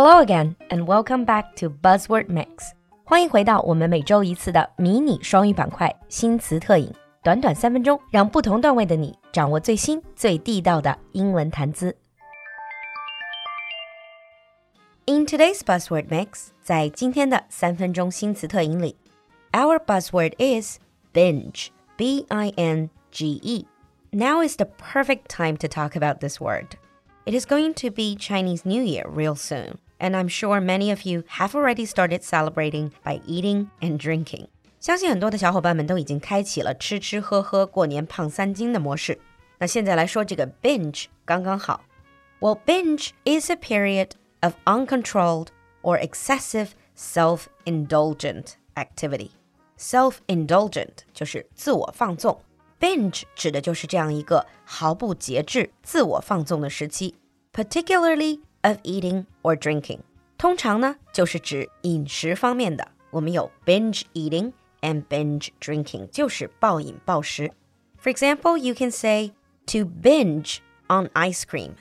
Hello again, and welcome back to Buzzword Mix. 欢迎回到我们每周一次的迷你双语板块新词特饮，短短三分钟，让不同段位的你掌握最新最地道的英文谈资。In today's buzzword mix，在今天的三分钟新词特饮里，our buzzword is binge. B I N G E. Now is the perfect time to talk about this word. It is going to be Chinese New Year real soon, and I'm sure many of you have already started celebrating by eating and drinking. 相信很多的小伙伴们都已经开启了吃吃喝喝过年胖三斤的模式。那现在来说这个 binge 刚刚好。Well, binge is a period of uncontrolled or excessive self-indulgent activity. Self-indulgent 就是自我放纵。Binge 指的就是这样一个毫不节制、自我放纵的时期，particularly of eating or drinking。通常呢，就是指饮食方面的。我们有 binge eating and binge drinking，就是暴饮暴食。For example, you can say to binge on ice cream.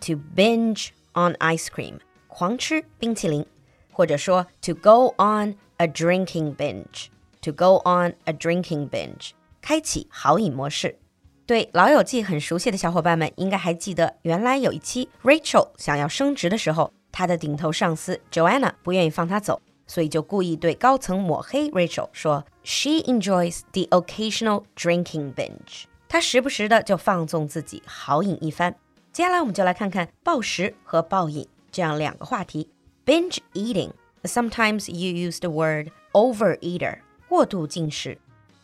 To binge on ice cream，狂吃冰淇淋，或者说 to go on a drinking binge. To go on a drinking binge. 开启好饮模式。 对《老友记》很熟悉的小伙伴们应该还记得，原来有一期 Rachel 想要升职的时候，她的顶头上司 Joanna 不愿意放她走，所以就故意对高层抹黑 Rachel，说 She enjoys the occasional drinking binge。她时不时的就放纵自己，好饮一番。接下来我们就来看看暴食和暴饮这样两个话题。Binge eating. Sometimes you use the word overeater，过度进食。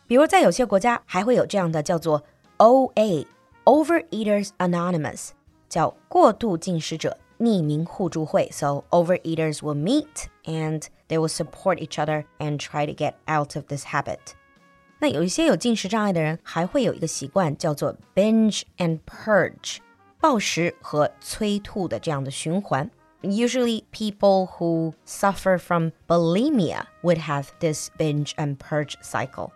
比如在有些国家还会有这样的叫做 OA，Overeaters Anonymous，叫过度进食者匿名互助会。So overeaters will meet and they will support each other and try to get out of this habit. 那有一些有进食障碍的人还会有一个习惯叫做 binge and purge，暴食和催吐的这样的循环。Usually, people who suffer from bulimia would have this binge and purge cycle.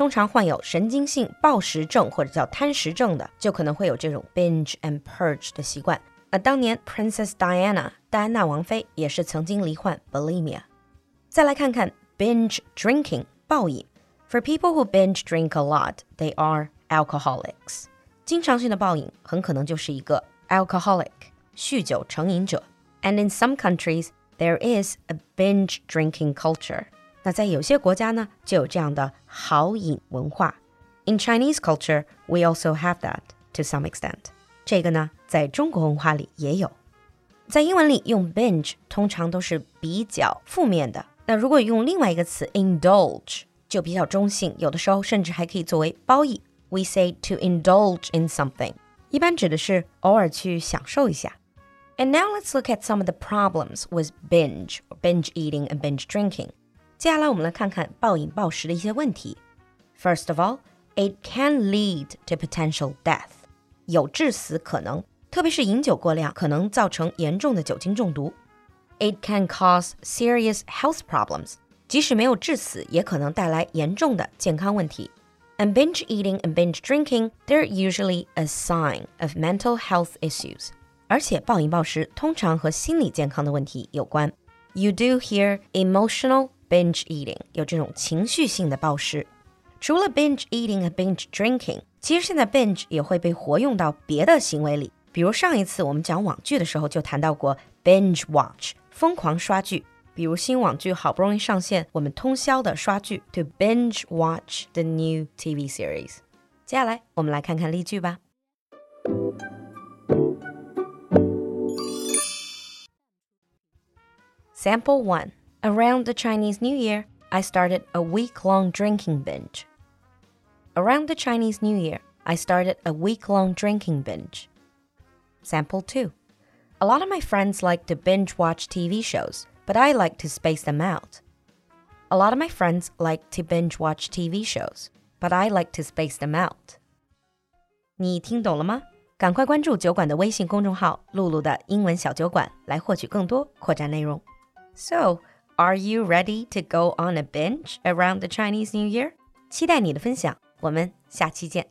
通常患有神经性暴食症或者叫贪食症的，就可能会有这种 binge and purge 的习惯。那当年 Princess Diana 戴安娜王妃也是曾经罹患 bulimia。再来看看 binge drinking 暴饮。For people who binge drink a lot, they are alcoholics。经常性的暴饮很可能就是一个 alcoholic 酗酒成瘾者。And in some countries, there is a binge drinking culture. 那在有些国家呢，就有这样的好饮文化。In Chinese culture, we also have that to some extent。这个呢，在中国文化里也有。在英文里用 binge 通常都是比较负面的。那如果用另外一个词 indulge，就比较中性，有的时候甚至还可以作为褒义。We say to indulge in something，一般指的是偶尔去享受一下。And now let's look at some of the problems with binge, binge eating and binge drinking. 接下来我们来看看暴饮暴食的一些问题。First of all, it can lead to potential death，有致死可能，特别是饮酒过量可能造成严重的酒精中毒。It can cause serious health problems，即使没有致死，也可能带来严重的健康问题。And binge eating and binge drinking, they're usually a sign of mental health issues. 而且暴饮暴食通常和心理健康的问题有关。You do hear emotional binge eating，有这种情绪性的暴食。除了 binge eating 和 binge drinking，其实现在 binge 也会被活用到别的行为里。比如上一次我们讲网剧的时候就谈到过 binge watch，疯狂刷剧。比如新网剧好不容易上线，我们通宵的刷剧，to binge watch the new TV series。接下来我们来看看例句吧。Sample one. Around the Chinese New Year, I started a week long drinking binge. Around the Chinese New Year, I started a week long drinking binge. Sample 2. A lot of my friends like to binge watch TV shows, but I like to space them out. A lot of my friends like to binge watch TV shows, but I like to space them out. 你听懂了吗？赶快关注酒馆的微信公众号“露露的英文小酒馆”来获取更多扩展内容。So. Are you ready to go on a binge around the Chinese New Year? 期待你的分享，我们下期见。